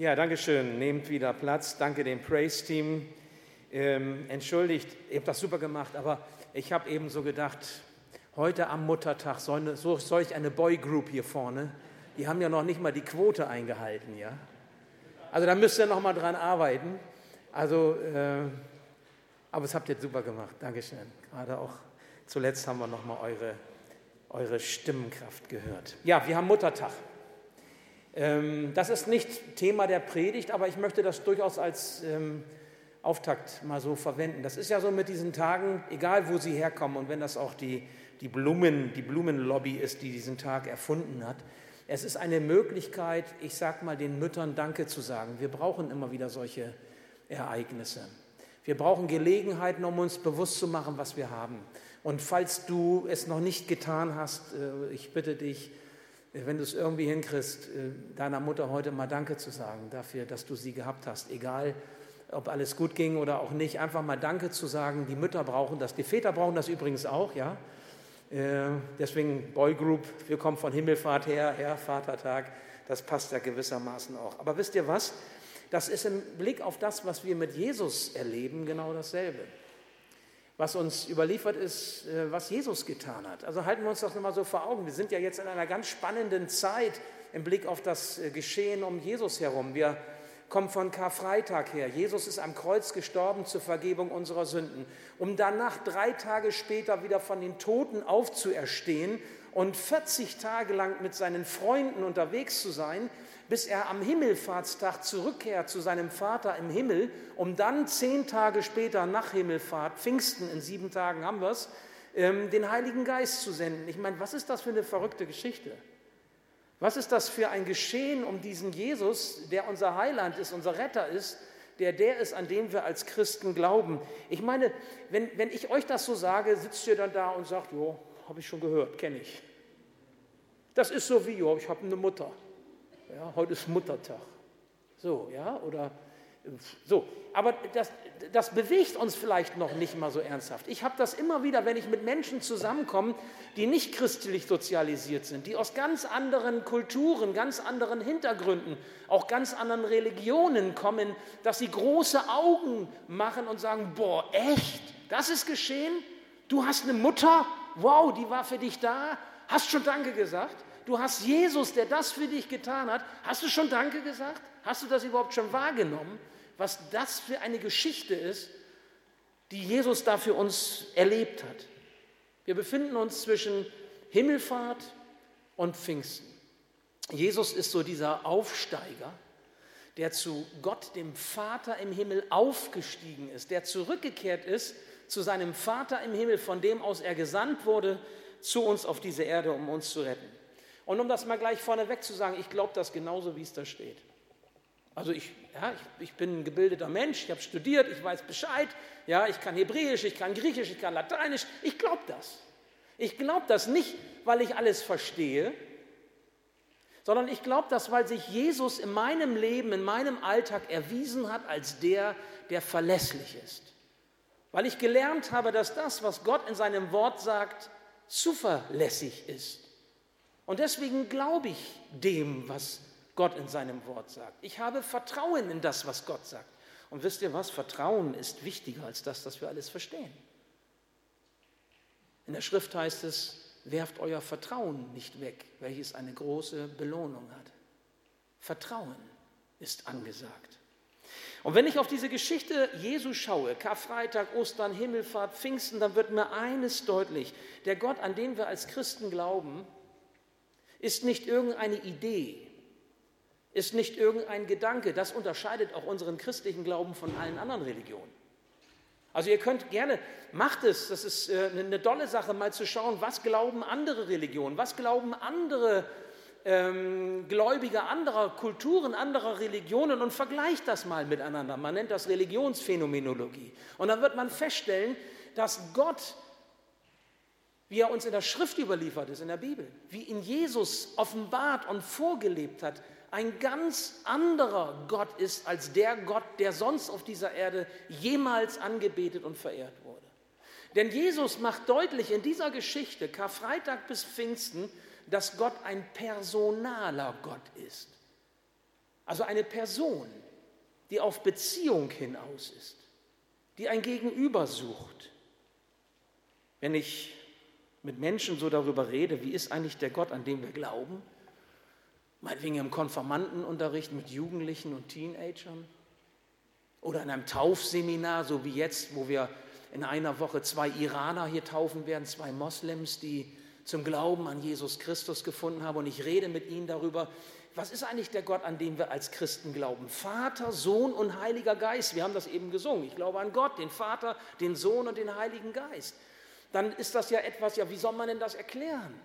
Ja, danke schön. Nehmt wieder Platz. Danke dem Praise-Team. Ähm, entschuldigt, ihr habt das super gemacht, aber ich habe eben so gedacht, heute am Muttertag soll, so, soll ich eine Boy-Group hier vorne, die haben ja noch nicht mal die Quote eingehalten, ja. Also da müsst ihr noch mal dran arbeiten. Also, äh, aber es habt ihr super gemacht. Dankeschön. Gerade auch zuletzt haben wir noch mal eure, eure Stimmenkraft gehört. Ja, wir haben Muttertag. Ähm, das ist nicht Thema der Predigt, aber ich möchte das durchaus als ähm, Auftakt mal so verwenden. Das ist ja so mit diesen Tagen, egal wo sie herkommen und wenn das auch die, die, Blumen, die Blumenlobby ist, die diesen Tag erfunden hat. Es ist eine Möglichkeit, ich sage mal, den Müttern Danke zu sagen. Wir brauchen immer wieder solche Ereignisse. Wir brauchen Gelegenheiten, um uns bewusst zu machen, was wir haben. Und falls du es noch nicht getan hast, äh, ich bitte dich, wenn du es irgendwie hinkriegst, äh, deiner Mutter heute mal Danke zu sagen dafür, dass du sie gehabt hast, egal ob alles gut ging oder auch nicht, einfach mal Danke zu sagen. Die Mütter brauchen das, die Väter brauchen das übrigens auch, ja. Äh, deswegen Boy Group, wir kommen von Himmelfahrt her, ja, Vatertag, das passt ja gewissermaßen auch. Aber wisst ihr was? Das ist im Blick auf das, was wir mit Jesus erleben, genau dasselbe. Was uns überliefert ist, äh, was Jesus getan hat. Also halten wir uns das nochmal so vor Augen. Wir sind ja jetzt in einer ganz spannenden Zeit im Blick auf das äh, Geschehen um Jesus herum. Wir kommt von Karfreitag her. Jesus ist am Kreuz gestorben zur Vergebung unserer Sünden, um danach drei Tage später wieder von den Toten aufzuerstehen und 40 Tage lang mit seinen Freunden unterwegs zu sein, bis er am Himmelfahrtstag zurückkehrt zu seinem Vater im Himmel, um dann zehn Tage später nach Himmelfahrt, Pfingsten in sieben Tagen haben wir es, ähm, den Heiligen Geist zu senden. Ich meine, was ist das für eine verrückte Geschichte? Was ist das für ein Geschehen um diesen Jesus, der unser Heiland ist, unser Retter ist, der der ist, an den wir als Christen glauben? Ich meine, wenn, wenn ich euch das so sage, sitzt ihr dann da und sagt, jo, habe ich schon gehört, kenne ich. Das ist so wie, jo, ich habe eine Mutter. Ja, heute ist Muttertag. So, ja, oder so, aber das, das bewegt uns vielleicht noch nicht mal so ernsthaft. Ich habe das immer wieder, wenn ich mit Menschen zusammenkomme, die nicht christlich sozialisiert sind, die aus ganz anderen Kulturen, ganz anderen Hintergründen, auch ganz anderen Religionen kommen, dass sie große Augen machen und sagen, boah, echt, das ist geschehen? Du hast eine Mutter, wow, die war für dich da, hast schon Danke gesagt? Du hast Jesus, der das für dich getan hat, hast du schon Danke gesagt? Hast du das überhaupt schon wahrgenommen? was das für eine Geschichte ist, die Jesus da für uns erlebt hat. Wir befinden uns zwischen Himmelfahrt und Pfingsten. Jesus ist so dieser Aufsteiger, der zu Gott, dem Vater im Himmel, aufgestiegen ist, der zurückgekehrt ist zu seinem Vater im Himmel, von dem aus er gesandt wurde, zu uns auf diese Erde, um uns zu retten. Und um das mal gleich vorneweg zu sagen, ich glaube das genauso, wie es da steht. Also ich, ja, ich, ich bin ein gebildeter Mensch, ich habe studiert, ich weiß Bescheid, ja, ich kann Hebräisch, ich kann Griechisch, ich kann Lateinisch. Ich glaube das. Ich glaube das nicht, weil ich alles verstehe, sondern ich glaube das, weil sich Jesus in meinem Leben, in meinem Alltag erwiesen hat als der, der verlässlich ist. Weil ich gelernt habe, dass das, was Gott in seinem Wort sagt, zuverlässig ist. Und deswegen glaube ich dem, was Gott in seinem Wort sagt. Ich habe Vertrauen in das, was Gott sagt. Und wisst ihr was? Vertrauen ist wichtiger als das, dass wir alles verstehen. In der Schrift heißt es, werft euer Vertrauen nicht weg, welches eine große Belohnung hat. Vertrauen ist angesagt. Und wenn ich auf diese Geschichte Jesu schaue, Karfreitag, Ostern, Himmelfahrt, Pfingsten, dann wird mir eines deutlich. Der Gott, an den wir als Christen glauben, ist nicht irgendeine Idee, ist nicht irgendein Gedanke. Das unterscheidet auch unseren christlichen Glauben von allen anderen Religionen. Also ihr könnt gerne, macht es, das ist äh, eine tolle Sache, mal zu schauen, was glauben andere Religionen, was glauben andere ähm, Gläubige anderer Kulturen, anderer Religionen und vergleicht das mal miteinander. Man nennt das Religionsphänomenologie. Und dann wird man feststellen, dass Gott, wie er uns in der Schrift überliefert ist, in der Bibel, wie in Jesus offenbart und vorgelebt hat, ein ganz anderer Gott ist als der Gott, der sonst auf dieser Erde jemals angebetet und verehrt wurde. Denn Jesus macht deutlich in dieser Geschichte, Karfreitag bis Pfingsten, dass Gott ein personaler Gott ist. Also eine Person, die auf Beziehung hinaus ist, die ein Gegenüber sucht. Wenn ich mit Menschen so darüber rede, wie ist eigentlich der Gott, an den wir glauben, meinetwegen im Konformantenunterricht mit Jugendlichen und Teenagern oder in einem Taufseminar, so wie jetzt, wo wir in einer Woche zwei Iraner hier taufen werden, zwei Moslems, die zum Glauben an Jesus Christus gefunden haben. Und ich rede mit ihnen darüber, was ist eigentlich der Gott, an den wir als Christen glauben? Vater, Sohn und Heiliger Geist. Wir haben das eben gesungen. Ich glaube an Gott, den Vater, den Sohn und den Heiligen Geist. Dann ist das ja etwas, ja, wie soll man denn das erklären?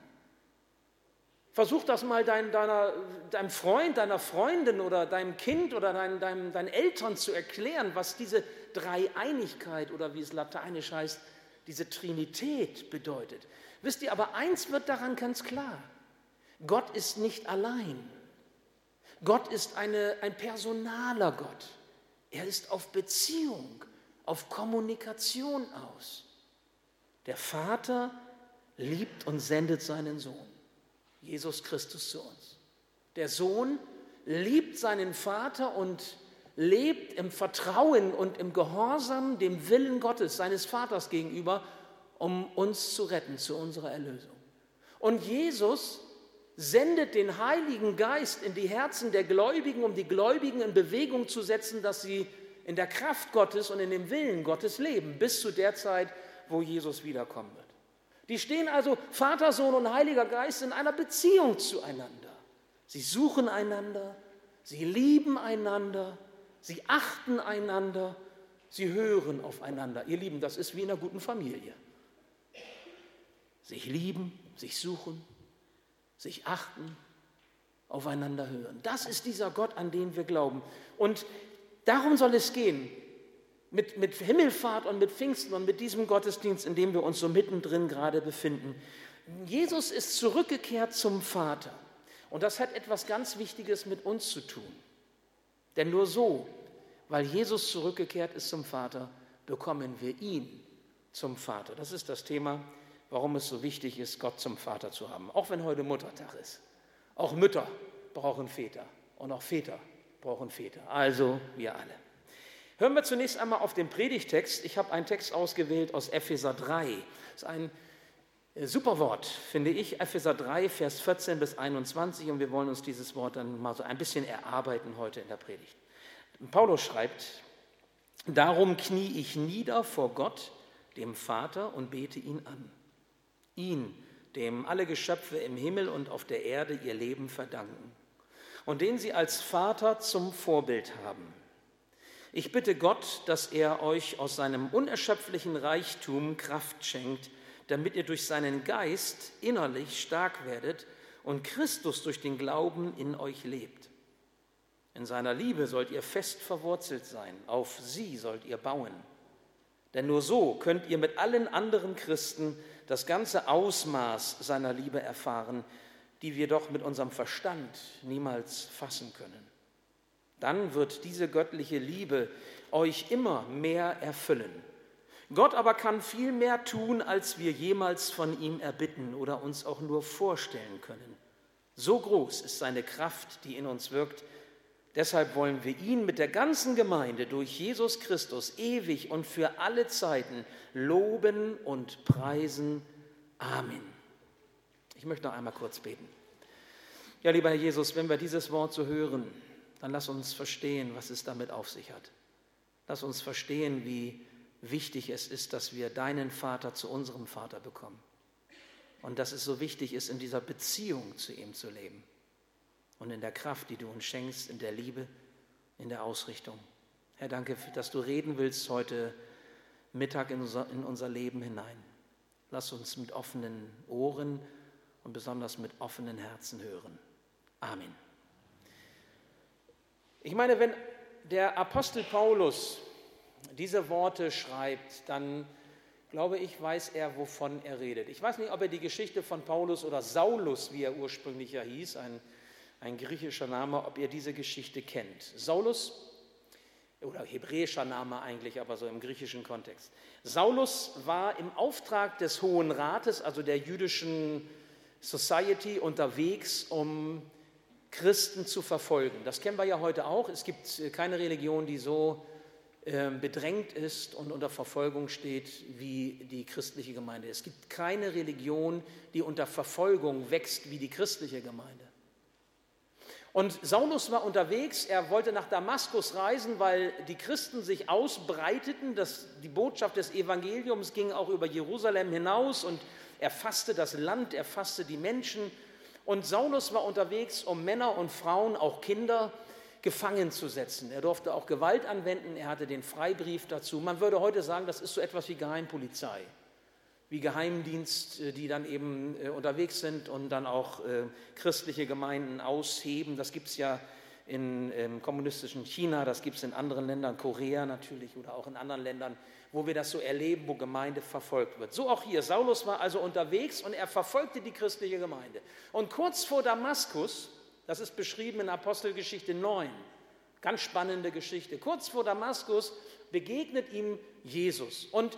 Versuch das mal dein, deiner, deinem Freund, deiner Freundin oder deinem Kind oder dein, deinem, deinen Eltern zu erklären, was diese Dreieinigkeit oder wie es lateinisch heißt, diese Trinität bedeutet. Wisst ihr, aber eins wird daran ganz klar. Gott ist nicht allein. Gott ist eine, ein personaler Gott. Er ist auf Beziehung, auf Kommunikation aus. Der Vater liebt und sendet seinen Sohn. Jesus Christus zu uns. Der Sohn liebt seinen Vater und lebt im Vertrauen und im Gehorsam dem Willen Gottes, seines Vaters gegenüber, um uns zu retten zu unserer Erlösung. Und Jesus sendet den Heiligen Geist in die Herzen der Gläubigen, um die Gläubigen in Bewegung zu setzen, dass sie in der Kraft Gottes und in dem Willen Gottes leben, bis zu der Zeit, wo Jesus wiederkommen wird. Die stehen also, Vater, Sohn und Heiliger Geist, in einer Beziehung zueinander. Sie suchen einander, sie lieben einander, sie achten einander, sie hören aufeinander. Ihr Lieben, das ist wie in einer guten Familie. Sich lieben, sich suchen, sich achten, aufeinander hören. Das ist dieser Gott, an den wir glauben. Und darum soll es gehen mit, mit Himmelfahrt und mit Pfingsten und mit diesem Gottesdienst, in dem wir uns so mittendrin gerade befinden. Jesus ist zurückgekehrt zum Vater. Und das hat etwas ganz Wichtiges mit uns zu tun. Denn nur so, weil Jesus zurückgekehrt ist zum Vater, bekommen wir ihn zum Vater. Das ist das Thema, warum es so wichtig ist, Gott zum Vater zu haben. Auch wenn heute Muttertag ist. Auch Mütter brauchen Väter und auch Väter brauchen Väter. Also wir alle. Hören wir zunächst einmal auf den Predigtext. Ich habe einen Text ausgewählt aus Epheser 3. Das ist ein äh, super Wort, finde ich. Epheser 3, Vers 14 bis 21. Und wir wollen uns dieses Wort dann mal so ein bisschen erarbeiten heute in der Predigt. Paulus schreibt, Darum knie ich nieder vor Gott, dem Vater, und bete ihn an. Ihn, dem alle Geschöpfe im Himmel und auf der Erde ihr Leben verdanken und den sie als Vater zum Vorbild haben ich bitte Gott, dass er euch aus seinem unerschöpflichen Reichtum Kraft schenkt, damit ihr durch seinen Geist innerlich stark werdet und Christus durch den Glauben in euch lebt. In seiner Liebe sollt ihr fest verwurzelt sein, auf sie sollt ihr bauen. Denn nur so könnt ihr mit allen anderen Christen das ganze Ausmaß seiner Liebe erfahren, die wir doch mit unserem Verstand niemals fassen können dann wird diese göttliche Liebe euch immer mehr erfüllen. Gott aber kann viel mehr tun, als wir jemals von ihm erbitten oder uns auch nur vorstellen können. So groß ist seine Kraft, die in uns wirkt. Deshalb wollen wir ihn mit der ganzen Gemeinde durch Jesus Christus ewig und für alle Zeiten loben und preisen. Amen. Ich möchte noch einmal kurz beten. Ja, lieber Herr Jesus, wenn wir dieses Wort so hören, dann lass uns verstehen, was es damit auf sich hat. Lass uns verstehen, wie wichtig es ist, dass wir deinen Vater zu unserem Vater bekommen. Und dass es so wichtig ist, in dieser Beziehung zu ihm zu leben. Und in der Kraft, die du uns schenkst, in der Liebe, in der Ausrichtung. Herr, danke, dass du reden willst heute Mittag in unser, Leben hinein. Lass uns mit offenen Ohren und besonders mit offenen Herzen hören. Amen. Ich meine, wenn der Apostel Paulus diese Worte schreibt, dann glaube ich, weiß er, wovon er redet. Ich weiß nicht, ob er die Geschichte von Paulus oder Saulus, wie er ursprünglich ja hieß, ein, ein griechischer Name, ob ihr diese Geschichte kennt. Saulus, oder hebräischer Name eigentlich, aber so im griechischen Kontext. Saulus war im Auftrag des Hohen Rates, also der jüdischen Society, unterwegs, um Christen zu verfolgen. Das kennen wir ja heute auch. Es gibt äh, keine Religion, die so ähm, bedrängt ist und unter Verfolgung steht wie die christliche Gemeinde. Es gibt keine Religion, die unter Verfolgung wächst wie die christliche Gemeinde. Und Saulus war unterwegs, er wollte nach Damaskus reisen, weil die Christen sich ausbreiteten. Das, die Botschaft des Evangeliums ging auch über Jerusalem hinaus und er fasste das Land, er fasste die Menschen. Und Saulus war unterwegs, um Männer und Frauen, auch Kinder, gefangen zu setzen. Er durfte auch Gewalt anwenden, er hatte den Freibrief dazu. Man würde heute sagen, das ist so etwas wie Geheimpolizei, wie Geheimdienst, äh, die dann eben äh, unterwegs sind und dann auch äh, christliche Gemeinden ausheben. Das gibt es ja in, im kommunistischen China, das gibt es in anderen Ländern, Korea natürlich oder auch in anderen Ländern, wo wir das so erleben, wo Gemeinde verfolgt wird. So auch hier. Saulus war also unterwegs und er verfolgte die christliche Gemeinde. Und kurz vor Damaskus, das ist beschrieben in Apostelgeschichte 9. Ganz spannende Geschichte. Kurz vor Damaskus begegnet ihm Jesus. Und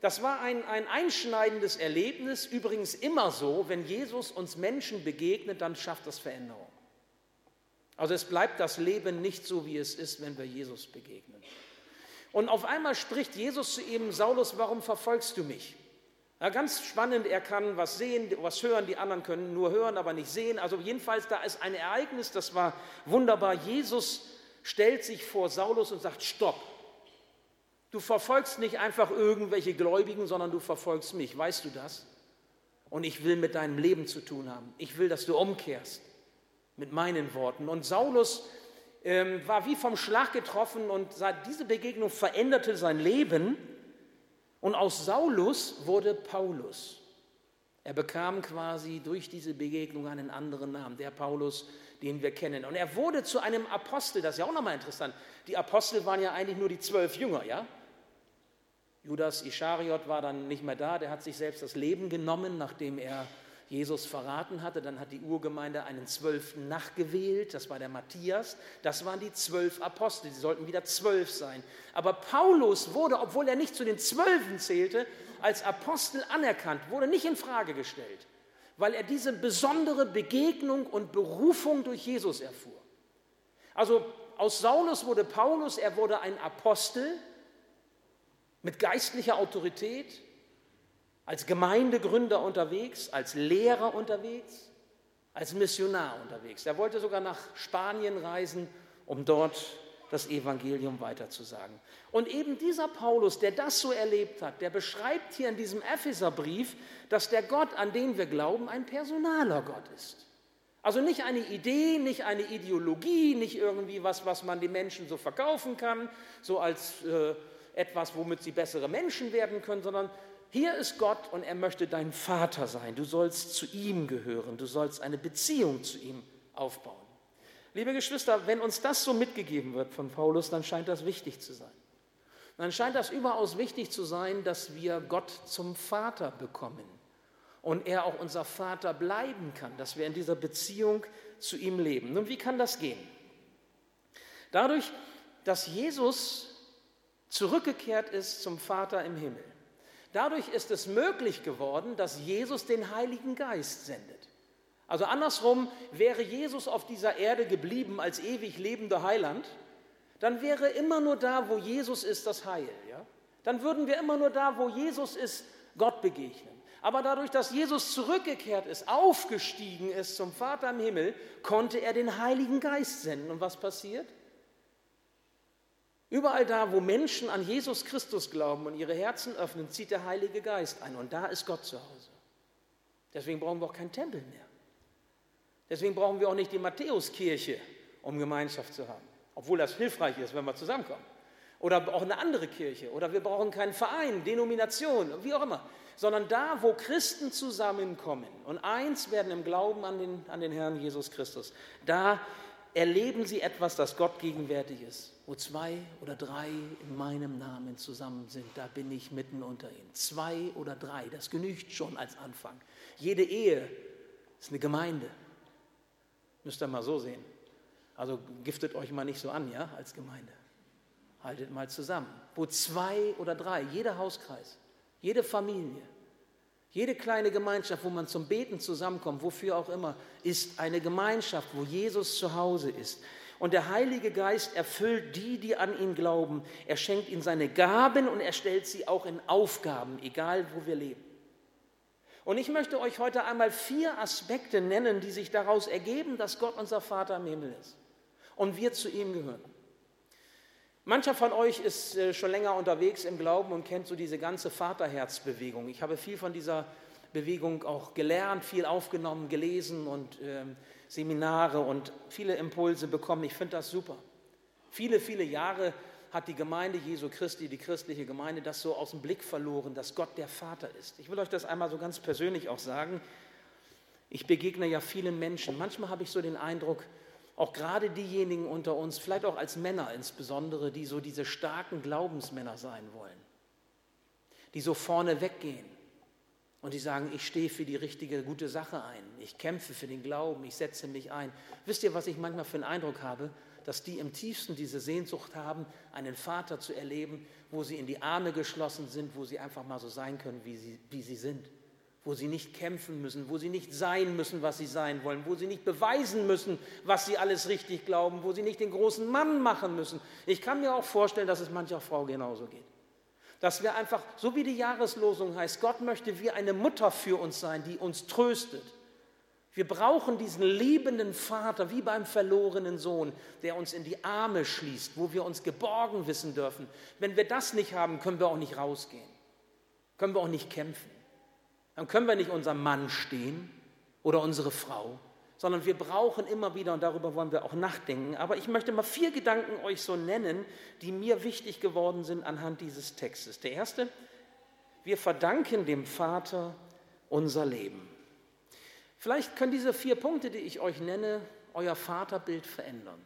das war ein, ein einschneidendes Erlebnis. Übrigens immer so, wenn Jesus uns Menschen begegnet, dann schafft das Veränderung. Also es bleibt das Leben nicht so, wie es ist, wenn wir Jesus begegnen. Und auf einmal spricht Jesus zu ihm, Saulus, warum verfolgst du mich? Ja, ganz spannend, er kann was sehen, was hören, die anderen können nur hören, aber nicht sehen. Also jedenfalls, da ist ein Ereignis, das war wunderbar. Jesus stellt sich vor Saulus und sagt, stopp, du verfolgst nicht einfach irgendwelche Gläubigen, sondern du verfolgst mich, weißt du das? Und ich will mit deinem Leben zu tun haben. Ich will, dass du umkehrst mit meinen Worten. Und Saulus ähm, war wie vom Schlag getroffen und diese Begegnung veränderte sein Leben. Und aus Saulus wurde Paulus. Er bekam quasi durch diese Begegnung einen anderen Namen, der Paulus, den wir kennen. Und er wurde zu einem Apostel, das ist ja auch nochmal interessant. Die Apostel waren ja eigentlich nur die zwölf Jünger, ja? Judas Ischariot war dann nicht mehr da, der hat sich selbst das Leben genommen, nachdem er Jesus verraten hatte. Dann hat die Urgemeinde einen Zwölften nachgewählt, das war der Matthias. Das waren die zwölf Apostel, die sollten wieder zwölf sein. Aber Paulus wurde, obwohl er nicht zu den Zwölfen zählte, als Apostel anerkannt, wurde nicht in Frage gestellt, weil er diese besondere Begegnung und Berufung durch Jesus erfuhr. Also aus Saulus wurde Paulus, er wurde ein Apostel mit geistlicher Autorität, als Gemeindegründer unterwegs, als Lehrer unterwegs, als Missionar unterwegs. Er wollte sogar nach Spanien reisen, um dort das Evangelium weiterzusagen. Und eben dieser Paulus, der das so erlebt hat, der beschreibt hier in diesem Epheserbrief, dass der Gott, an den wir glauben, ein personaler Gott ist. Also nicht eine Idee, nicht eine Ideologie, nicht irgendwie was, was man den Menschen so verkaufen kann, so als äh, etwas, womit sie bessere Menschen werden können, sondern hier ist Gott und er möchte dein Vater sein. Du sollst zu ihm gehören. Du sollst eine Beziehung zu ihm aufbauen. Liebe Geschwister, wenn uns das so mitgegeben wird von Paulus, dann scheint das wichtig zu sein. Dann scheint das überaus wichtig zu sein, dass wir Gott zum Vater bekommen und er auch unser Vater bleiben kann, dass wir in dieser Beziehung zu ihm leben. Nun, wie kann das gehen? Dadurch, dass Jesus zurückgekehrt ist zum Vater im Himmel. Dadurch ist es möglich geworden, dass Jesus den Heiligen Geist sendet. Also andersrum, wäre Jesus auf dieser Erde geblieben als ewig lebender Heiland, dann wäre immer nur da, wo Jesus ist, das Heil. Ja? Dann würden wir immer nur da, wo Jesus ist, Gott begegnen. Aber dadurch, dass Jesus zurückgekehrt ist, aufgestiegen ist zum Vater im Himmel, konnte er den Heiligen Geist senden. Und was passiert? Überall da, wo Menschen an Jesus Christus glauben und ihre Herzen öffnen, zieht der Heilige Geist ein. Und da ist Gott zu Hause. Deswegen brauchen wir auch keinen Tempel mehr. Deswegen brauchen wir auch nicht die Matthäuskirche, um Gemeinschaft zu haben. Obwohl das hilfreich ist, wenn wir zusammenkommen. Oder auch eine andere Kirche. Oder wir brauchen keinen Verein, Denomination, wie auch immer. Sondern da, wo Christen zusammenkommen und eins werden im Glauben an den, an den Herrn Jesus Christus, da erleben sie etwas, das Gott gegenwärtig ist. Wo zwei oder drei in meinem Namen zusammen sind, da bin ich mitten unter ihnen. Zwei oder drei, das genügt schon als Anfang. Jede Ehe ist eine Gemeinde. Müsst ihr mal so sehen. Also giftet euch mal nicht so an, ja, als Gemeinde. Haltet mal zusammen. Wo zwei oder drei, jeder Hauskreis, jede Familie, Jede kleine Gemeinschaft, wo man zum Beten zusammenkommt, wofür auch immer, ist eine Gemeinschaft, wo Jesus zu Hause ist. Und der Heilige Geist erfüllt die, die an ihn glauben. Er schenkt ihnen seine Gaben und er stellt sie auch in Aufgaben, egal wo wir leben. Und ich möchte euch heute einmal vier Aspekte nennen, die sich daraus ergeben, dass Gott unser Vater im Himmel ist und wir zu ihm gehören. Mancher von euch ist äh, schon länger unterwegs im Glauben und kennt so diese ganze Vaterherzbewegung. Ich habe viel von dieser Bewegung auch gelernt, viel aufgenommen, gelesen und äh, Seminare und viele Impulse bekommen. Ich finde das super. Viele, viele Jahre hat die Gemeinde Jesu Christi, die christliche Gemeinde, das so aus dem Blick verloren, dass Gott der Vater ist. Ich will euch das einmal so ganz persönlich auch sagen. Ich begegne ja vielen Menschen. Manchmal habe ich so den Eindruck, auch gerade diejenigen unter uns, vielleicht auch als Männer insbesondere, die so diese starken Glaubensmänner sein wollen, die so vorne weggehen und die sagen, ich stehe für die richtige, gute Sache ein, ich kämpfe für den Glauben, ich setze mich ein. Wisst ihr, was ich manchmal für einen Eindruck habe? dass die im tiefsten diese Sehnsucht haben, einen Vater zu erleben, wo sie in die Arme geschlossen sind, wo sie einfach mal so sein können, wie sie, wie sie sind, wo sie nicht kämpfen müssen, wo sie nicht sein müssen, was sie sein wollen, wo sie nicht beweisen müssen, was sie alles richtig glauben, wo sie nicht den großen Mann machen müssen. Ich kann mir auch vorstellen, dass es mancher Frau genauso geht. Dass wir einfach, so wie die Jahreslosung heißt, Gott möchte wie eine Mutter für uns sein, die uns tröstet, wir brauchen diesen liebenden Vater, wie beim verlorenen Sohn, der uns in die Arme schließt, wo wir uns geborgen wissen dürfen. Wenn wir das nicht haben, können wir auch nicht rausgehen, können wir auch nicht kämpfen. Dann können wir nicht unserem Mann stehen oder unsere Frau, sondern wir brauchen immer wieder, und darüber wollen wir auch nachdenken, aber ich möchte mal vier Gedanken euch so nennen, die mir wichtig geworden sind anhand dieses Textes. Der erste, wir verdanken dem Vater unser Leben. Vielleicht können diese vier Punkte, die ich euch nenne, euer Vaterbild verändern.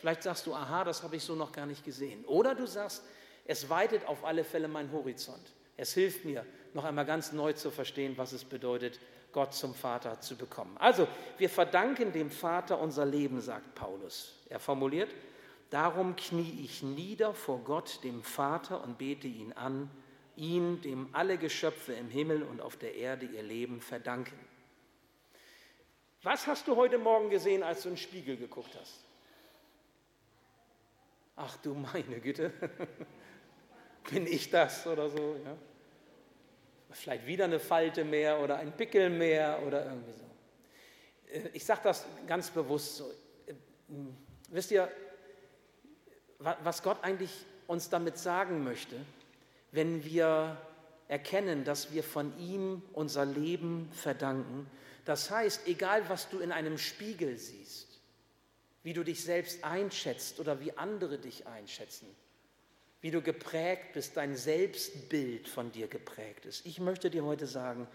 Vielleicht sagst du, aha, das habe ich so noch gar nicht gesehen. Oder du sagst, es weitet auf alle Fälle meinen Horizont. Es hilft mir, noch einmal ganz neu zu verstehen, was es bedeutet, Gott zum Vater zu bekommen. Also, wir verdanken dem Vater unser Leben, sagt Paulus. Er formuliert, darum knie ich nieder vor Gott, dem Vater, und bete ihn an, ihn, dem alle Geschöpfe im Himmel und auf der Erde ihr Leben verdanken. Was hast du heute Morgen gesehen, als du in den Spiegel geguckt hast? Ach du meine Güte, bin ich das oder so? Ja? Vielleicht wieder eine Falte mehr oder ein Pickel mehr oder irgendwie so. Äh, ich sage das ganz bewusst so. Äh, wisst ihr, was Gott eigentlich uns damit sagen möchte, wenn wir erkennen, dass wir von ihm unser Leben verdanken, das heißt, egal was du in einem Spiegel siehst, wie du dich selbst einschätzt oder wie andere dich einschätzen, wie du geprägt bist, dein Selbstbild von dir geprägt ist. Ich möchte dir heute sagen,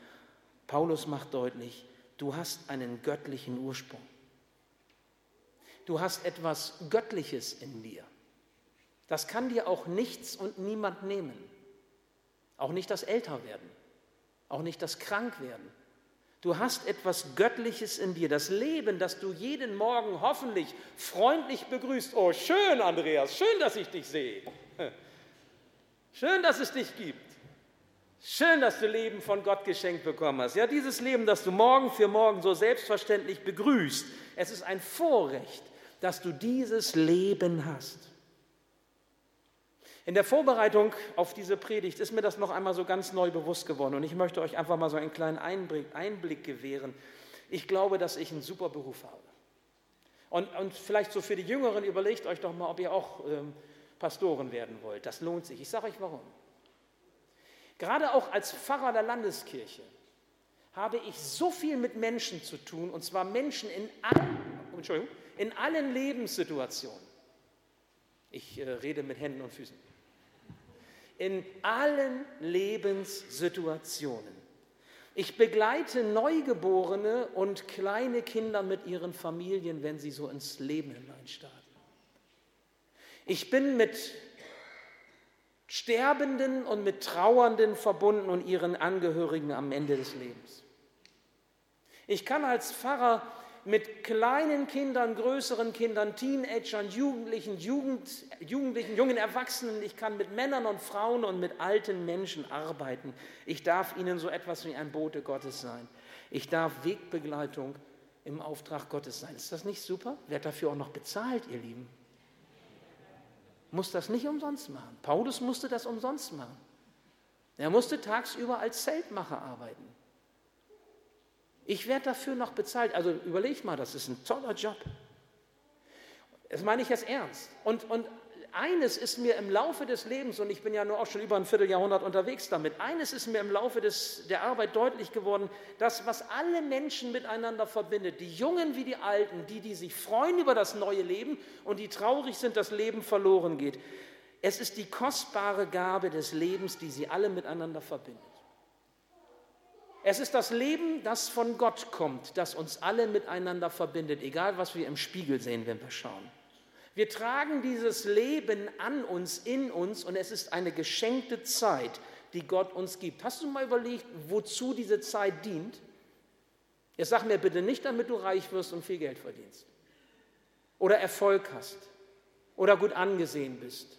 Paulus macht deutlich, du hast einen göttlichen Ursprung. Du hast etwas Göttliches in dir. Das kann dir auch nichts und niemand nehmen. Auch nicht das Älterwerden, auch nicht das Krankwerden, Du hast etwas Göttliches in dir, das Leben, das du jeden Morgen hoffentlich freundlich begrüßt. Oh, schön, Andreas, schön, dass ich dich sehe. Schön, dass es dich gibt. Schön, dass du Leben von Gott geschenkt bekommen hast. Ja, dieses Leben, das du morgen für morgen so selbstverständlich begrüßt. Es ist ein Vorrecht, dass du dieses Leben hast. In der Vorbereitung auf diese Predigt ist mir das noch einmal so ganz neu bewusst geworden und ich möchte euch einfach mal so einen kleinen Einblick, Einblick gewähren. Ich glaube, dass ich einen super Beruf habe. Und, und vielleicht so für die Jüngeren, überlegt euch doch mal, ob ihr auch ähm, Pastoren werden wollt. Das lohnt sich. Ich sage euch warum. Gerade auch als Pfarrer der Landeskirche habe ich so viel mit Menschen zu tun, und zwar Menschen in allen, in allen Lebenssituationen. Ich äh, rede mit Händen und Füßen in allen Lebenssituationen. Ich begleite Neugeborene und kleine Kinder mit ihren Familien, wenn sie so ins Leben hineinstarten. Ich bin mit Sterbenden und mit Trauernden verbunden und ihren Angehörigen am Ende des Lebens. Ich kann als Pfarrer mit kleinen Kindern, größeren Kindern, Teenagern, Jugendlichen, Jugend, Jugendlichen, jungen Erwachsenen. Ich kann mit Männern und Frauen und mit alten Menschen arbeiten. Ich darf ihnen so etwas wie ein Bote Gottes sein. Ich darf Wegbegleitung im Auftrag Gottes sein. Ist das nicht super? Wer dafür auch noch bezahlt, ihr Lieben? Muss das nicht umsonst machen. Paulus musste das umsonst machen. Er musste tagsüber als Zeltmacher arbeiten. Ich werde dafür noch bezahlt. Also überleg mal, das ist ein toller Job. Das meine ich jetzt ernst. Und, und eines ist mir im Laufe des Lebens, und ich bin ja nur auch schon über ein Vierteljahrhundert unterwegs damit, eines ist mir im Laufe des, der Arbeit deutlich geworden, das, was alle Menschen miteinander verbindet, die Jungen wie die Alten, die, die sich freuen über das neue Leben und die traurig sind, dass Leben verloren geht. Es ist die kostbare Gabe des Lebens, die sie alle miteinander verbindet. Es ist das Leben, das von Gott kommt, das uns alle miteinander verbindet, egal was wir im Spiegel sehen, wenn wir schauen. Wir tragen dieses Leben an uns, in uns und es ist eine geschenkte Zeit, die Gott uns gibt. Hast du mal überlegt, wozu diese Zeit dient? Jetzt sag mir bitte nicht, damit du reich wirst und viel Geld verdienst oder Erfolg hast oder gut angesehen bist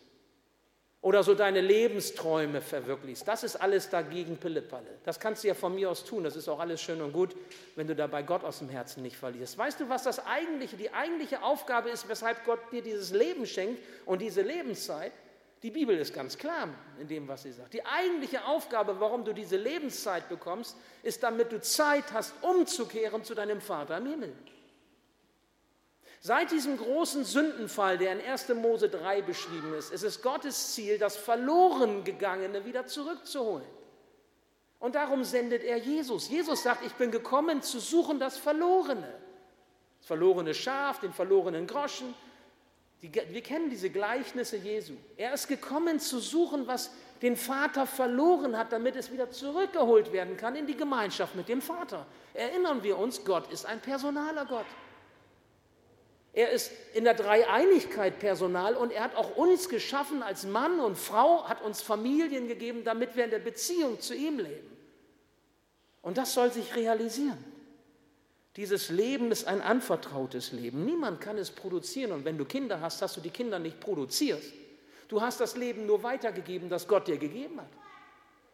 oder so deine Lebensträume verwirklichst. Das ist alles dagegen Pillepalle. Das kannst du ja von mir aus tun. Das ist auch alles schön und gut, wenn du dabei Gott aus dem Herzen nicht verlierst. Weißt du, was das eigentliche, die eigentliche Aufgabe ist, weshalb Gott dir dieses Leben schenkt und diese Lebenszeit? Die Bibel ist ganz klar in dem, was sie sagt. Die eigentliche Aufgabe, warum du diese Lebenszeit bekommst, ist, damit du Zeit hast, umzukehren zu deinem Vater im Himmel. Seit diesem großen Sündenfall, der in 1. Mose 3 beschrieben ist, ist es Gottes Ziel, das verloren gegangene wieder zurückzuholen. Und darum sendet er Jesus. Jesus sagt, ich bin gekommen zu suchen das Verlorene. Das verlorene Schaf, den verlorenen Groschen. Die, wir kennen diese Gleichnisse Jesu. Er ist gekommen zu suchen, was den Vater verloren hat, damit es wieder zurückgeholt werden kann in die Gemeinschaft mit dem Vater. Erinnern wir uns, Gott ist ein personaler Gott. Er ist in der Dreieinigkeit Personal und er hat auch uns geschaffen als Mann und Frau, hat uns Familien gegeben, damit wir in der Beziehung zu ihm leben. Und das soll sich realisieren. Dieses Leben ist ein anvertrautes Leben. Niemand kann es produzieren. Und wenn du Kinder hast, hast du die Kinder nicht produziert. Du hast das Leben nur weitergegeben, das Gott dir gegeben hat.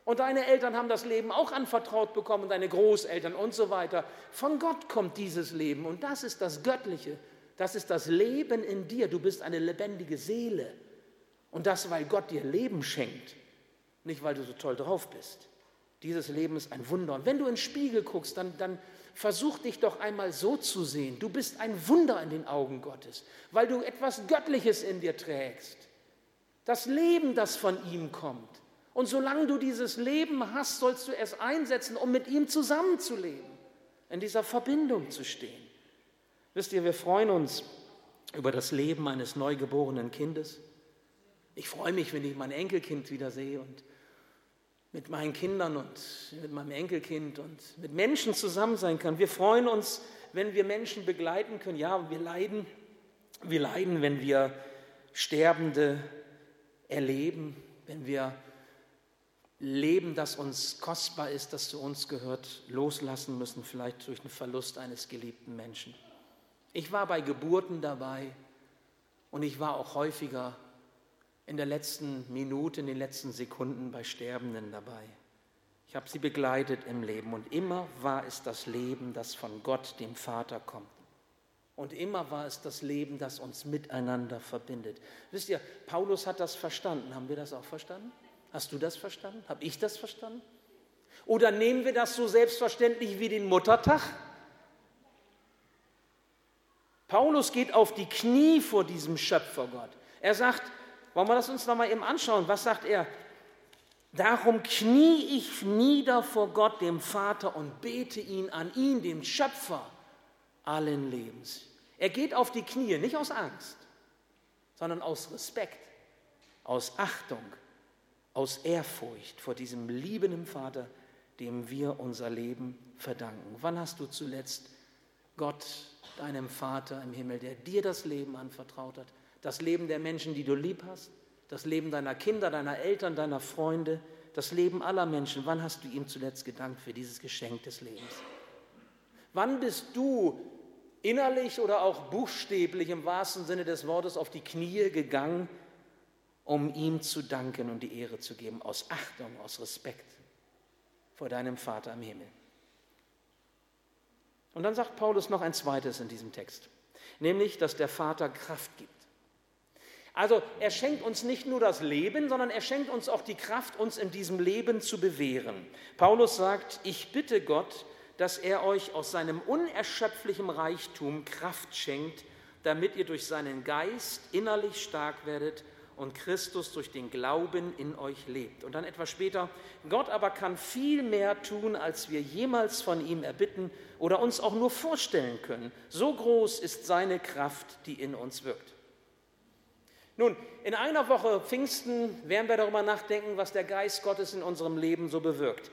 Und deine Eltern haben das Leben auch anvertraut bekommen, deine Großeltern und so weiter. Von Gott kommt dieses Leben und das ist das Göttliche. Das ist das Leben in dir. Du bist eine lebendige Seele. Und das, weil Gott dir Leben schenkt, nicht weil du so toll drauf bist. Dieses Leben ist ein Wunder. Und wenn du in den Spiegel guckst, dann, dann versuch dich doch einmal so zu sehen. Du bist ein Wunder in den Augen Gottes, weil du etwas Göttliches in dir trägst. Das Leben, das von ihm kommt. Und solange du dieses Leben hast, sollst du es einsetzen, um mit ihm zusammenzuleben, in dieser Verbindung zu stehen. Wisst ihr, wir freuen uns über das Leben eines neugeborenen Kindes. Ich freue mich, wenn ich mein Enkelkind wieder sehe und mit meinen Kindern und mit meinem Enkelkind und mit Menschen zusammen sein kann. Wir freuen uns, wenn wir Menschen begleiten können. Ja, wir leiden. Wir leiden, wenn wir Sterbende erleben, wenn wir Leben, das uns kostbar ist, das zu uns gehört, loslassen müssen, vielleicht durch den Verlust eines geliebten Menschen. Ich war bei Geburten dabei und ich war auch häufiger in der letzten Minute, in den letzten Sekunden bei Sterbenden dabei. Ich habe sie begleitet im Leben und immer war es das Leben, das von Gott, dem Vater, kommt. Und immer war es das Leben, das uns miteinander verbindet. Wisst ihr, Paulus hat das verstanden. Haben wir das auch verstanden? Hast du das verstanden? Habe ich das verstanden? Oder nehmen wir das so selbstverständlich wie den Muttertag? Paulus geht auf die Knie vor diesem Schöpfergott. Er sagt, wollen wir das uns nochmal eben anschauen? Was sagt er? Darum knie ich nieder vor Gott, dem Vater, und bete ihn an, ihn, dem Schöpfer allen Lebens. Er geht auf die Knie, nicht aus Angst, sondern aus Respekt, aus Achtung, aus Ehrfurcht vor diesem liebenden Vater, dem wir unser Leben verdanken. Wann hast du zuletzt Gott deinem Vater im Himmel, der dir das Leben anvertraut hat, das Leben der Menschen, die du lieb hast, das Leben deiner Kinder, deiner Eltern, deiner Freunde, das Leben aller Menschen. Wann hast du ihm zuletzt gedankt für dieses Geschenk des Lebens? Wann bist du innerlich oder auch buchstäblich im wahrsten Sinne des Wortes auf die Knie gegangen, um ihm zu danken und die Ehre zu geben, aus Achtung, aus Respekt vor deinem Vater im Himmel. Und dann sagt Paulus noch ein zweites in diesem Text, nämlich, dass der Vater Kraft gibt. Also er schenkt uns nicht nur das Leben, sondern er schenkt uns auch die Kraft, uns in diesem Leben zu bewähren. Paulus sagt, ich bitte Gott, dass er euch aus seinem unerschöpflichen Reichtum Kraft schenkt, damit ihr durch seinen Geist innerlich stark werdet und Christus durch den Glauben in euch lebt. Und dann etwas später, Gott aber kann viel mehr tun, als wir jemals von ihm erbitten oder uns auch nur vorstellen können. So groß ist seine Kraft, die in uns wirkt. Nun, in einer Woche Pfingsten werden wir darüber nachdenken, was der Geist Gottes in unserem Leben so bewirkt.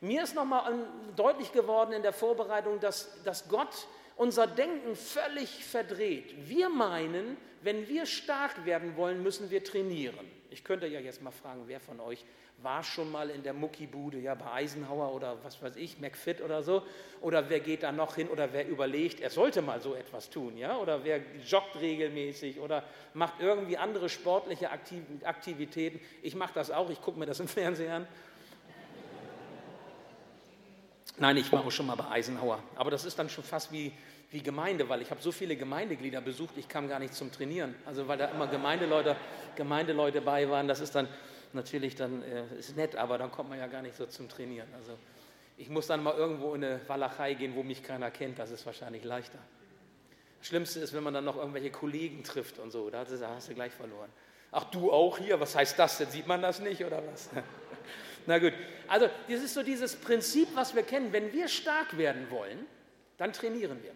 Mir ist nochmal deutlich geworden in der Vorbereitung, dass, dass Gott unser Denken völlig verdreht. Wir meinen, wenn wir stark werden wollen, müssen wir trainieren. Ich könnte ja jetzt mal fragen, wer von euch war schon mal in der Muckibude, ja, bei Eisenhower oder was weiß ich, McFit oder so? Oder wer geht da noch hin oder wer überlegt, er sollte mal so etwas tun, ja? Oder wer joggt regelmäßig oder macht irgendwie andere sportliche Aktivitäten? Ich mache das auch, ich gucke mir das im Fernsehen an. Nein, ich war auch schon mal bei Eisenhower. Aber das ist dann schon fast wie, wie Gemeinde, weil ich habe so viele Gemeindeglieder besucht, ich kam gar nicht zum Trainieren. Also weil da immer Gemeindeleute, Gemeindeleute bei waren, das ist dann natürlich dann äh, ist nett, aber dann kommt man ja gar nicht so zum Trainieren. Also ich muss dann mal irgendwo in eine Walachei gehen, wo mich keiner kennt, das ist wahrscheinlich leichter. Das Schlimmste ist, wenn man dann noch irgendwelche Kollegen trifft und so, da hast du gleich verloren. Ach, du auch hier, was heißt das denn? Sieht man das nicht oder was? Na gut, also das ist so dieses Prinzip, was wir kennen. Wenn wir stark werden wollen, dann trainieren wir.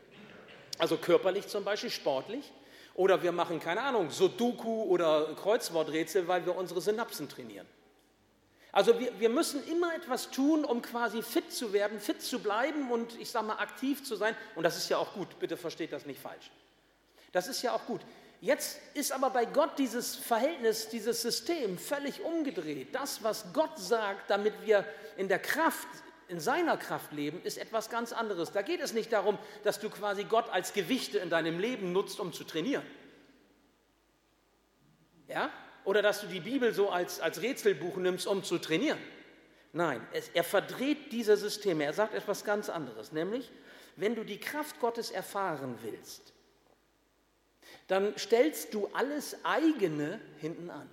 Also körperlich zum Beispiel, sportlich. Oder wir machen, keine Ahnung, Sudoku oder Kreuzworträtsel, weil wir unsere Synapsen trainieren. Also wir, wir müssen immer etwas tun, um quasi fit zu werden, fit zu bleiben und ich sage mal aktiv zu sein. Und das ist ja auch gut, bitte versteht das nicht falsch. Das ist ja auch gut. Jetzt ist aber bei Gott dieses Verhältnis, dieses System völlig umgedreht. Das, was Gott sagt, damit wir in der Kraft, in seiner Kraft leben, ist etwas ganz anderes. Da geht es nicht darum, dass du quasi Gott als Gewichte in deinem Leben nutzt, um zu trainieren. Ja? Oder dass du die Bibel so als, als Rätselbuch nimmst, um zu trainieren. Nein, es, er verdreht diese Systeme. Er sagt etwas ganz anderes, nämlich, wenn du die Kraft Gottes erfahren willst, dann stellst du alles eigene hinten an.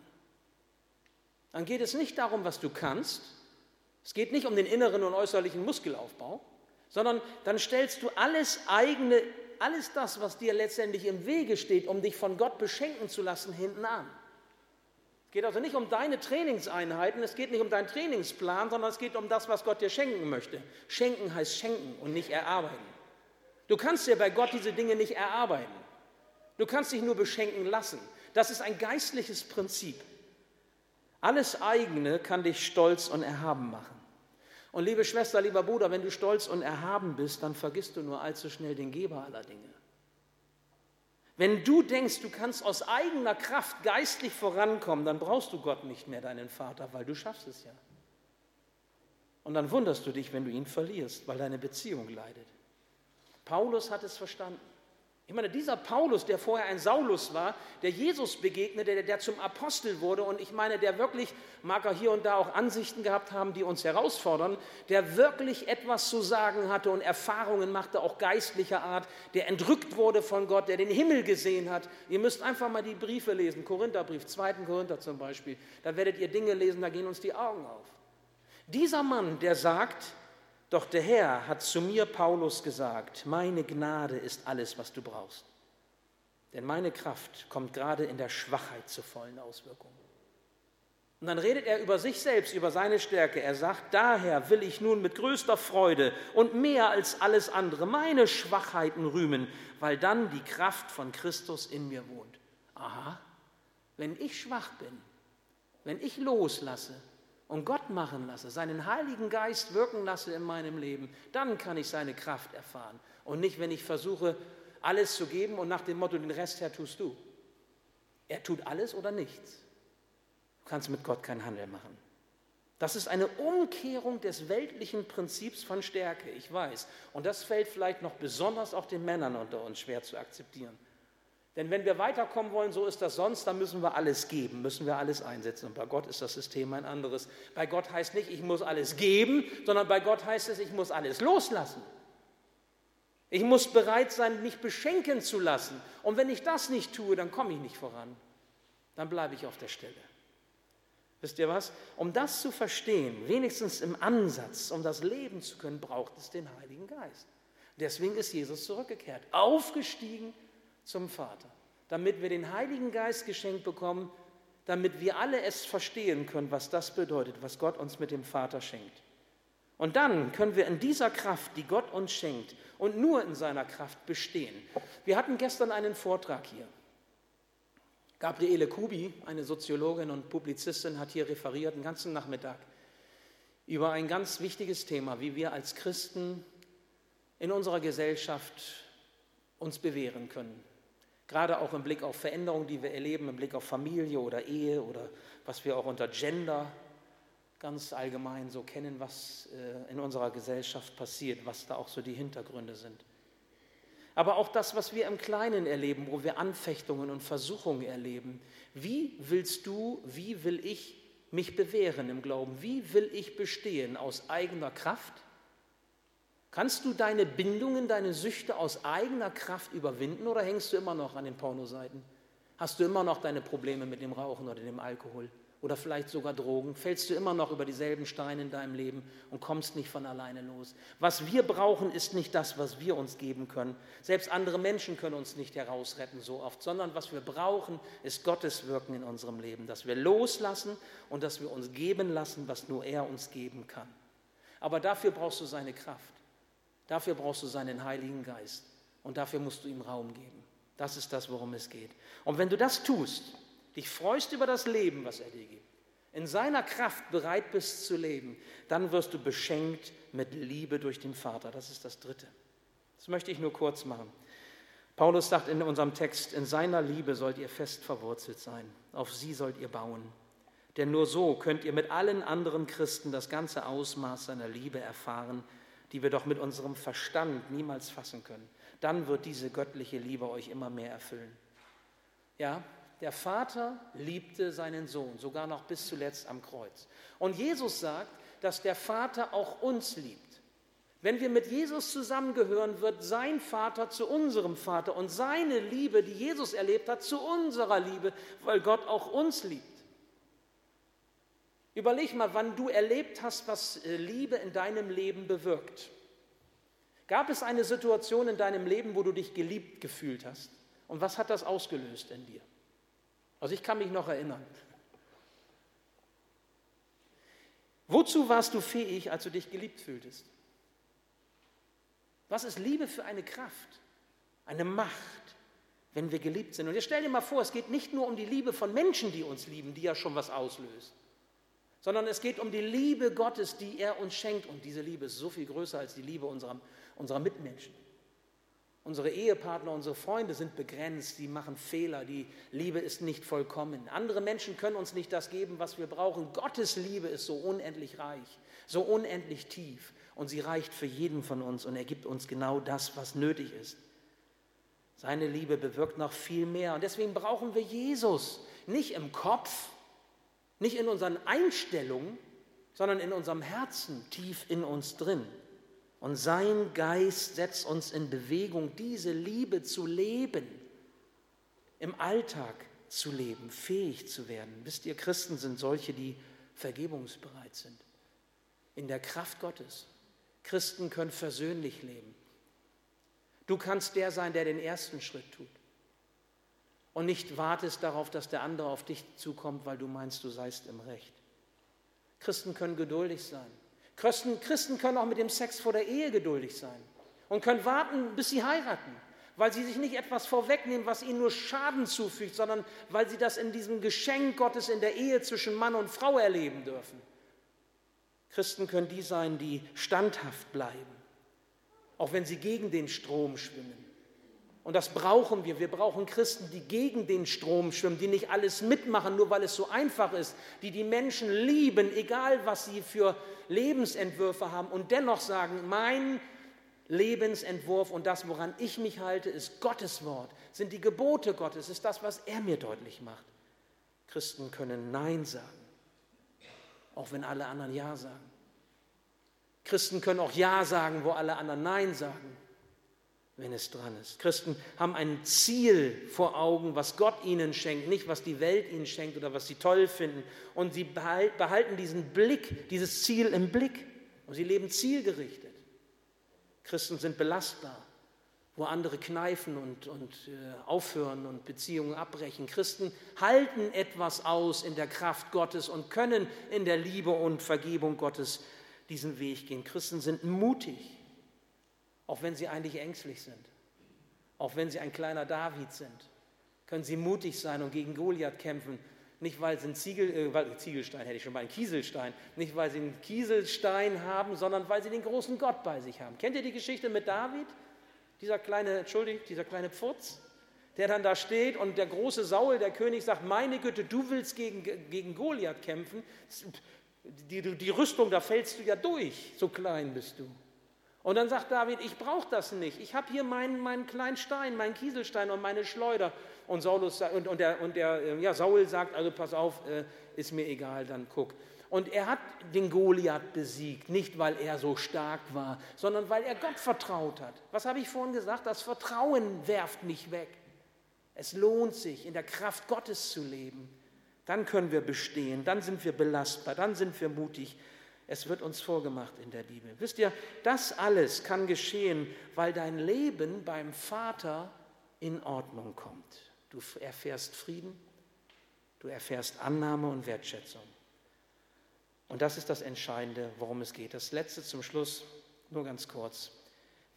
Dann geht es nicht darum, was du kannst. Es geht nicht um den inneren und äußerlichen Muskelaufbau, sondern dann stellst du alles eigene, alles das, was dir letztendlich im Wege steht, um dich von Gott beschenken zu lassen, hinten an. Es geht also nicht um deine Trainingseinheiten, es geht nicht um deinen Trainingsplan, sondern es geht um das, was Gott dir schenken möchte. Schenken heißt schenken und nicht erarbeiten. Du kannst dir bei Gott diese Dinge nicht erarbeiten. Du kannst dich nur beschenken lassen. Das ist ein geistliches Prinzip. Alles eigene kann dich stolz und erhaben machen. Und liebe Schwester, lieber Bruder, wenn du stolz und erhaben bist, dann vergisst du nur allzu schnell den Geber aller Dinge. Wenn du denkst, du kannst aus eigener Kraft geistlich vorankommen, dann brauchst du Gott nicht mehr, deinen Vater, weil du schaffst es ja. Und dann wunderst du dich, wenn du ihn verlierst, weil deine Beziehung leidet. Paulus hat es verstanden. Ich meine, dieser Paulus, der vorher ein Saulus war, der Jesus begegnete, der, der zum Apostel wurde und ich meine, der wirklich, mag er hier und da auch Ansichten gehabt haben, die uns herausfordern, der wirklich etwas zu sagen hatte und Erfahrungen machte, auch geistlicher Art, der entrückt wurde von Gott, der den Himmel gesehen hat. Ihr müsst einfach mal die Briefe lesen, Korintherbrief, 2. Korinther zum Beispiel, da werdet ihr Dinge lesen, da gehen uns die Augen auf. Dieser Mann, der sagt, doch der Herr hat zu mir, Paulus, gesagt, meine Gnade ist alles, was du brauchst. Denn meine Kraft kommt gerade in der Schwachheit zur vollen Auswirkung. Und dann redet er über sich selbst, über seine Stärke. Er sagt, daher will ich nun mit größter Freude und mehr als alles andere meine Schwachheiten rühmen, weil dann die Kraft von Christus in mir wohnt. Aha, wenn ich schwach bin, wenn ich loslasse, und Gott machen lasse, seinen Heiligen Geist wirken lasse in meinem Leben, dann kann ich seine Kraft erfahren. Und nicht, wenn ich versuche, alles zu geben und nach dem Motto, den Rest her tust du. Er tut alles oder nichts. Du kannst mit Gott keinen Handel machen. Das ist eine Umkehrung des weltlichen Prinzips von Stärke, ich weiß. Und das fällt vielleicht noch besonders auch den Männern unter uns schwer zu akzeptieren. Denn wenn wir weiterkommen wollen, so ist das sonst, dann müssen wir alles geben, müssen wir alles einsetzen. Und bei Gott ist das System ein anderes. Bei Gott heißt nicht, ich muss alles geben, sondern bei Gott heißt es, ich muss alles loslassen. Ich muss bereit sein, mich beschenken zu lassen. Und wenn ich das nicht tue, dann komme ich nicht voran. Dann bleibe ich auf der Stelle. Wisst ihr was? Um das zu verstehen, wenigstens im Ansatz, um das leben zu können, braucht es den Heiligen Geist. Deswegen ist Jesus zurückgekehrt, aufgestiegen zum Vater, damit wir den Heiligen Geist geschenkt bekommen, damit wir alle es verstehen können, was das bedeutet, was Gott uns mit dem Vater schenkt. Und dann können wir in dieser Kraft, die Gott uns schenkt, und nur in seiner Kraft bestehen. Wir hatten gestern einen Vortrag hier. Gabriele Kubi, eine Soziologin und Publizistin, hat hier referiert den ganzen Nachmittag über ein ganz wichtiges Thema, wie wir als Christen in unserer Gesellschaft uns bewähren können. Gerade auch im Blick auf Veränderungen, die wir erleben, im Blick auf Familie oder Ehe oder was wir auch unter Gender ganz allgemein so kennen, was äh, in unserer Gesellschaft passiert, was da auch so die Hintergründe sind. Aber auch das, was wir im Kleinen erleben, wo wir Anfechtungen und Versuchungen erleben. Wie willst du, wie will ich mich bewähren im Glauben? Wie will ich bestehen aus eigener Kraft? Kannst du deine Bindungen, deine Süchte aus eigener Kraft überwinden oder hängst du immer noch an den Pornoseiten? Hast du immer noch deine Probleme mit dem Rauchen oder dem Alkohol oder vielleicht sogar Drogen? Fällst du immer noch über dieselben Steine in deinem Leben und kommst nicht von alleine los? Was wir brauchen, ist nicht das, was wir uns geben können. Selbst andere Menschen können uns nicht herausretten so oft, sondern was wir brauchen, ist Gottes Wirken in unserem Leben, dass wir loslassen und dass wir uns geben lassen, was nur er uns geben kann. Aber dafür brauchst du seine Kraft. Dafür brauchst du seinen Heiligen Geist und dafür musst du ihm Raum geben. Das ist das, worum es geht. Und wenn du das tust, dich freust über das Leben, was er dir gibt, in seiner Kraft bereit bist zu leben, dann wirst du beschenkt mit Liebe durch den Vater. Das ist das Dritte. Das möchte ich nur kurz machen. Paulus sagt in unserem Text, in seiner Liebe sollt ihr fest verwurzelt sein, auf sie sollt ihr bauen. Denn nur so könnt ihr mit allen anderen Christen das ganze Ausmaß seiner Liebe erfahren, die wir doch mit unserem Verstand niemals fassen können. Dann wird diese göttliche Liebe euch immer mehr erfüllen. Ja, der Vater liebte seinen Sohn, sogar noch bis zuletzt am Kreuz. Und Jesus sagt, dass der Vater auch uns liebt. Wenn wir mit Jesus zusammengehören, wird sein Vater zu unserem Vater und seine Liebe, die Jesus erlebt hat, zu unserer Liebe, weil Gott auch uns liebt. Überleg mal, wann du erlebt hast, was äh, Liebe in deinem Leben bewirkt. Gab es eine Situation in deinem Leben, wo du dich geliebt gefühlt hast? Und was hat das ausgelöst in dir? Also ich kann mich noch erinnern. Wozu warst du fähig, als du dich geliebt fühltest? Was ist Liebe für eine Kraft, eine Macht, wenn wir geliebt sind? Und jetzt stell dir mal vor, es geht nicht nur um die Liebe von Menschen, die uns lieben, die ja schon was auslöst sondern es geht um die Liebe Gottes, die er uns schenkt. Und diese Liebe ist so viel größer als die Liebe unserer, unserer Mitmenschen. Unsere Ehepartner, unsere Freunde sind begrenzt, die machen Fehler, die Liebe ist nicht vollkommen. Andere Menschen können uns nicht das geben, was wir brauchen. Gottes Liebe ist so unendlich reich, so unendlich tief und sie reicht für jeden von uns und er gibt uns genau das, was nötig ist. Seine Liebe bewirkt noch viel mehr und deswegen brauchen wir Jesus, nicht im Kopf, nicht in unseren Einstellungen, sondern in unserem Herzen, tief in uns drin. Und sein Geist setzt uns in Bewegung, diese Liebe zu leben, im Alltag zu leben, fähig zu werden. Wisst ihr, Christen sind solche, die vergebungsbereit sind. In der Kraft Gottes. Christen können versöhnlich leben. Du kannst der sein, der den ersten Schritt tut und nicht wartest darauf, dass der andere auf dich zukommt, weil du meinst, du seist im Recht. Christen können geduldig sein. Christen, Christen können auch mit dem Sex vor der Ehe geduldig sein und können warten, bis sie heiraten, weil sie sich nicht etwas vorwegnehmen, was ihnen nur Schaden zufügt, sondern weil sie das in diesem Geschenk Gottes in der Ehe zwischen Mann und Frau erleben dürfen. Christen können die sein, die standhaft bleiben, auch wenn sie gegen den Strom schwimmen Und das brauchen wir. Wir brauchen Christen, die gegen den Strom schwimmen, die nicht alles mitmachen, nur weil es so einfach ist, die die Menschen lieben, egal was sie für Lebensentwürfe haben und dennoch sagen, mein Lebensentwurf und das, woran ich mich halte, ist Gottes Wort, sind die Gebote Gottes, ist das, was er mir deutlich macht. Christen können Nein sagen, auch wenn alle anderen Ja sagen. Christen können auch Ja sagen, wo alle anderen Nein sagen wenn es dran ist. Christen haben ein Ziel vor Augen, was Gott ihnen schenkt, nicht was die Welt ihnen schenkt oder was sie toll finden. Und sie behalten diesen Blick, dieses Ziel im Blick. Und sie leben zielgerichtet. Christen sind belastbar, wo andere kneifen und, und äh, aufhören und Beziehungen abbrechen. Christen halten etwas aus in der Kraft Gottes und können in der Liebe und Vergebung Gottes diesen Weg gehen. Christen sind mutig auch wenn sie eigentlich ängstlich sind, auch wenn sie ein kleiner David sind, können sie mutig sein und gegen Goliath kämpfen. Nicht, weil sie einen Ziegel, äh, Ziegelstein hätte ich schon mal, einen Kieselstein, nicht, weil sie einen Kieselstein haben, sondern weil sie den großen Gott bei sich haben. Kennt ihr die Geschichte mit David? Dieser kleine, entschuldigt, dieser kleine Pfutz, der dann da steht und der große Saul, der König, sagt, meine Güte, du willst gegen, gegen Goliath kämpfen, die, die Rüstung, da fällst du ja durch, so klein bist du. Und dann sagt David, ich brauche das nicht. Ich habe hier meinen, meinen kleinen Stein, meinen Kieselstein und meine Schleuder. Und, Saulus, und, und, der, und der, äh, ja, Saul sagt, also pass auf, äh, ist mir egal, dann guck. Und er hat den Goliath besiegt, nicht weil er so stark war, sondern weil er Gott vertraut hat. Was habe ich vorhin gesagt? Das Vertrauen werft nicht weg. Es lohnt sich, in der Kraft Gottes zu leben. Dann können wir bestehen, dann sind wir belastbar, dann sind wir mutig, es wird uns vorgemacht in der Bibel. Wisst ihr, das alles kann geschehen, weil dein Leben beim Vater in Ordnung kommt. Du erfährst Frieden, du erfährst Annahme und Wertschätzung. Und das ist das Entscheidende, worum es geht. Das letzte zum Schluss, nur ganz kurz.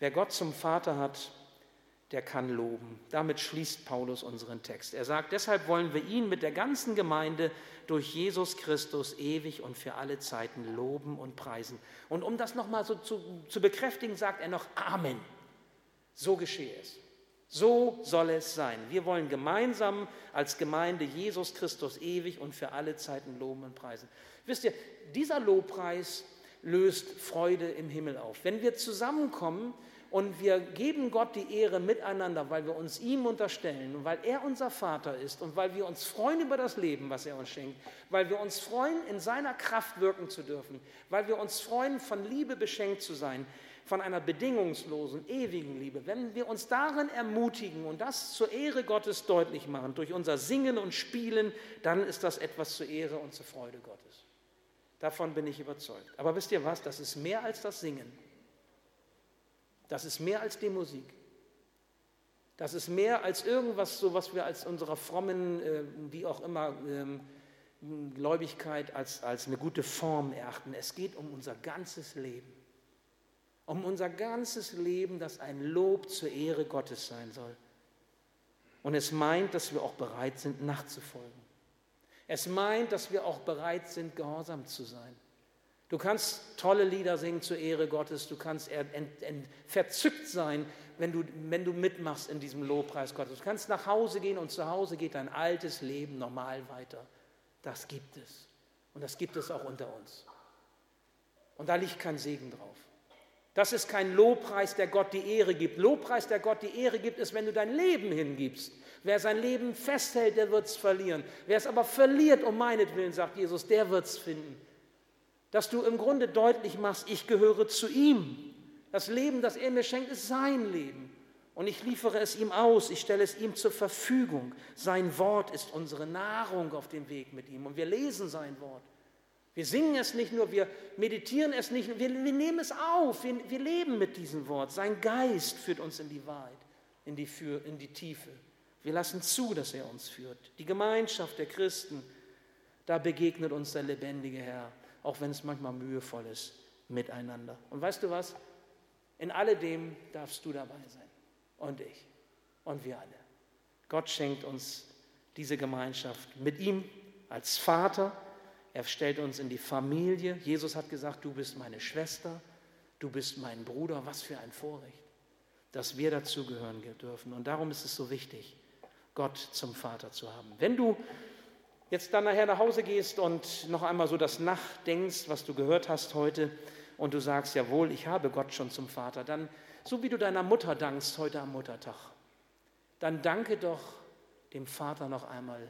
Wer Gott zum Vater hat, der kann loben. Damit schließt Paulus unseren Text. Er sagt, deshalb wollen wir ihn mit der ganzen Gemeinde durch Jesus Christus ewig und für alle Zeiten loben und preisen. Und um das nochmal so zu, zu bekräftigen, sagt er noch Amen. So geschehe es. So soll es sein. Wir wollen gemeinsam als Gemeinde Jesus Christus ewig und für alle Zeiten loben und preisen. Wisst ihr, dieser Lobpreis löst Freude im Himmel auf. Wenn wir zusammenkommen, und wir geben Gott die Ehre miteinander, weil wir uns ihm unterstellen und weil er unser Vater ist und weil wir uns freuen über das Leben, was er uns schenkt, weil wir uns freuen, in seiner Kraft wirken zu dürfen, weil wir uns freuen, von Liebe beschenkt zu sein, von einer bedingungslosen, ewigen Liebe. Wenn wir uns darin ermutigen und das zur Ehre Gottes deutlich machen, durch unser Singen und Spielen, dann ist das etwas zur Ehre und zur Freude Gottes. Davon bin ich überzeugt. Aber wisst ihr was, das ist mehr als das Singen. Das ist mehr als die Musik. Das ist mehr als irgendwas, so was wir als unserer frommen, äh, wie auch immer, ähm, Gläubigkeit als, als eine gute Form erachten. Es geht um unser ganzes Leben. Um unser ganzes Leben, das ein Lob zur Ehre Gottes sein soll. Und es meint, dass wir auch bereit sind, nachzufolgen. Es meint, dass wir auch bereit sind, gehorsam zu sein. Du kannst tolle Lieder singen zur Ehre Gottes, du kannst verzückt sein, wenn du, wenn du mitmachst in diesem Lobpreis Gottes. Du kannst nach Hause gehen und zu Hause geht dein altes Leben normal weiter. Das gibt es. Und das gibt es auch unter uns. Und da liegt kein Segen drauf. Das ist kein Lobpreis, der Gott die Ehre gibt. Lobpreis, der Gott die Ehre gibt, ist, wenn du dein Leben hingibst. Wer sein Leben festhält, der wird es verlieren. Wer es aber verliert um meinetwillen, sagt Jesus, der wird es finden dass du im Grunde deutlich machst, ich gehöre zu ihm. Das Leben, das er mir schenkt, ist sein Leben. Und ich liefere es ihm aus, ich stelle es ihm zur Verfügung. Sein Wort ist unsere Nahrung auf dem Weg mit ihm. Und wir lesen sein Wort. Wir singen es nicht nur, wir meditieren es nicht, wir, wir nehmen es auf, wir, wir, leben mit diesem Wort. Sein Geist führt uns in die Wahrheit, in die, in die Tiefe. Wir lassen zu, dass er uns führt. Die Gemeinschaft der Christen, da begegnet uns der lebendige Herr auch wenn es manchmal mühevoll ist, miteinander. Und weißt du was? In alledem darfst du dabei sein. Und ich. Und wir alle. Gott schenkt uns diese Gemeinschaft mit ihm als Vater. Er stellt uns in die Familie. Jesus hat gesagt, du bist meine Schwester, du bist mein Bruder. Was für ein Vorrecht. dass wir dazugehören dürfen. Und darum ist es so wichtig, Gott zum Vater zu haben. Wenn du jetzt dann nachher nach Hause gehst und noch einmal so das nachdenkst, was du gehört hast heute, und du sagst, jawohl, ich habe Gott schon zum Vater, dann, so wie du deiner Mutter dankst heute am Muttertag, dann danke doch dem Vater noch einmal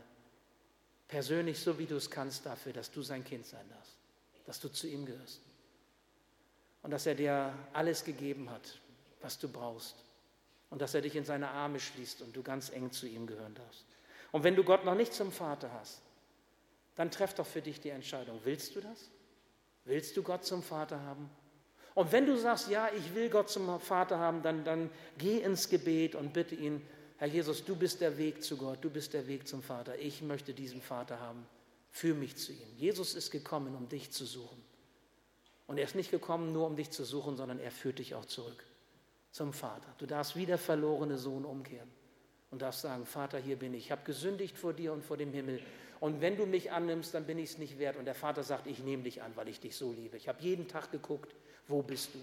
persönlich, so wie du es kannst, dafür, dass du sein Kind sein darfst, dass du zu ihm gehörst und dass er dir alles gegeben hat, was du brauchst und dass er dich in seine Arme schließt und du ganz eng zu ihm gehören darfst. Und wenn du Gott noch nicht zum Vater hast, dann treff doch für dich die Entscheidung. Willst du das? Willst du Gott zum Vater haben? Und wenn du sagst, ja, ich will Gott zum Vater haben, dann, dann geh ins Gebet und bitte ihn, Herr Jesus, du bist der Weg zu Gott, du bist der Weg zum Vater. Ich möchte diesen Vater haben. Führ mich zu ihm. Jesus ist gekommen, um dich zu suchen. Und er ist nicht gekommen, nur um dich zu suchen, sondern er führt dich auch zurück zum Vater. Du darfst wie der verlorene Sohn umkehren und darfst sagen, Vater, hier bin ich. Ich habe gesündigt vor dir und vor dem Himmel. Und wenn du mich annimmst, dann bin ich es nicht wert. Und der Vater sagt, ich nehme dich an, weil ich dich so liebe. Ich habe jeden Tag geguckt, wo bist du?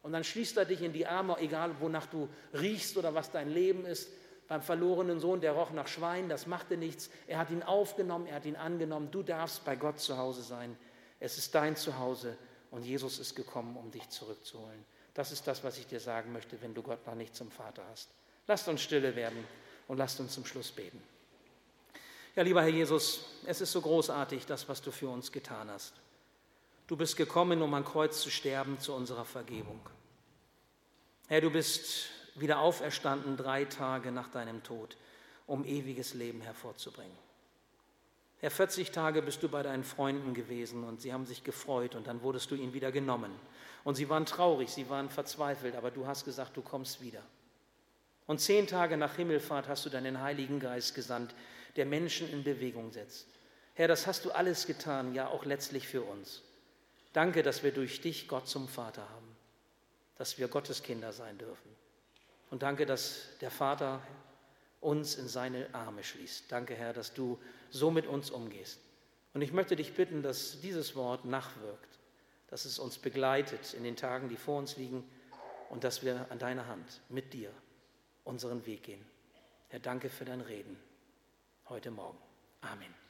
Und dann schließt er dich in die Arme, egal wonach du riechst oder was dein Leben ist. Beim verlorenen Sohn, der roch nach Schwein, das machte nichts. Er hat ihn aufgenommen, er hat ihn angenommen. Du darfst bei Gott zu Hause sein. Es ist dein Zuhause und Jesus ist gekommen, um dich zurückzuholen. Das ist das, was ich dir sagen möchte, wenn du Gott noch nicht zum Vater hast. Lasst uns stille werden und lasst uns zum Schluss beten. Ja, lieber Herr Jesus, es ist so großartig, das, was du für uns getan hast. Du bist gekommen, um am Kreuz zu sterben zu unserer Vergebung. Herr, du bist wieder auferstanden drei Tage nach deinem Tod, um ewiges Leben hervorzubringen. Herr, 40 Tage bist du bei deinen Freunden gewesen und sie haben sich gefreut und dann wurdest du ihnen wieder genommen. Und sie waren traurig, sie waren verzweifelt, aber du hast gesagt, du kommst wieder. Und zehn Tage nach Himmelfahrt hast du deinen Heiligen Geist gesandt, der Menschen in Bewegung setzt. Herr, das hast du alles getan, ja auch letztlich für uns. Danke, dass wir durch dich Gott zum Vater haben, dass wir Gottes Kinder sein dürfen. Und danke, dass der Vater uns in seine Arme schließt. Danke, Herr, dass du so mit uns umgehst. Und ich möchte dich bitten, dass dieses Wort nachwirkt, dass es uns begleitet in den Tagen, die vor uns liegen und dass wir an deiner Hand mit dir unseren Weg gehen. Herr, danke für dein Reden heute Morgen. Amen.